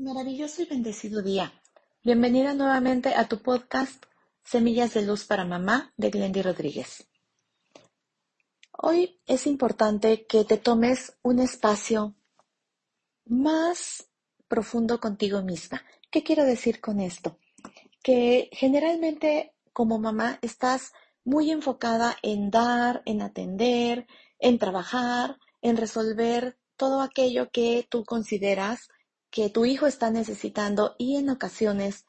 Maravilloso y bendecido día. Bienvenida nuevamente a tu podcast Semillas de Luz para Mamá de Glendy Rodríguez. Hoy es importante que te tomes un espacio más profundo contigo misma. ¿Qué quiero decir con esto? Que generalmente como mamá estás muy enfocada en dar, en atender, en trabajar, en resolver todo aquello que tú consideras que tu hijo está necesitando y en ocasiones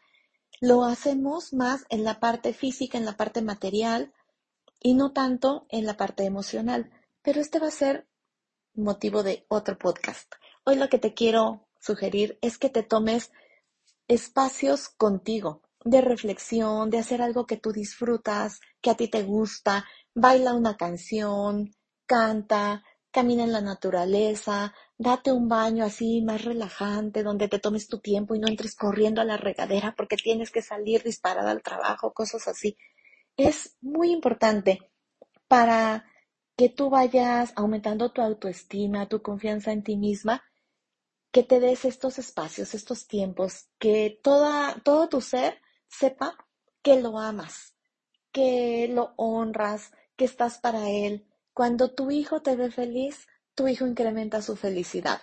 lo hacemos más en la parte física, en la parte material y no tanto en la parte emocional. Pero este va a ser motivo de otro podcast. Hoy lo que te quiero sugerir es que te tomes espacios contigo de reflexión, de hacer algo que tú disfrutas, que a ti te gusta, baila una canción, canta, camina en la naturaleza, date un baño así más relajante, donde te tomes tu tiempo y no entres corriendo a la regadera porque tienes que salir disparada al trabajo, cosas así. Es muy importante para que tú vayas aumentando tu autoestima, tu confianza en ti misma, que te des estos espacios, estos tiempos, que toda, todo tu ser sepa que lo amas, que lo honras, que estás para él, cuando tu hijo te ve feliz, tu hijo incrementa su felicidad.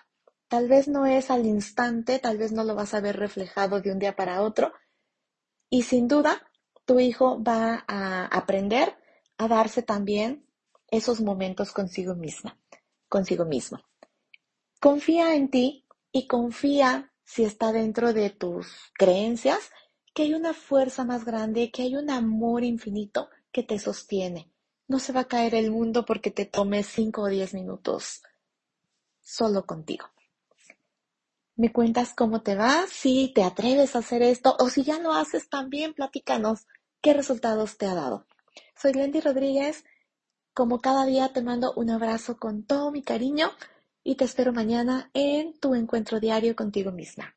Tal vez no es al instante, tal vez no lo vas a ver reflejado de un día para otro. Y sin duda, tu hijo va a aprender a darse también esos momentos consigo misma, consigo mismo. Confía en ti y confía, si está dentro de tus creencias, que hay una fuerza más grande, que hay un amor infinito que te sostiene. No se va a caer el mundo porque te tomes 5 o 10 minutos solo contigo. ¿Me cuentas cómo te va? Si te atreves a hacer esto o si ya lo haces también, platícanos qué resultados te ha dado. Soy Glendy Rodríguez. Como cada día te mando un abrazo con todo mi cariño y te espero mañana en tu encuentro diario contigo misma.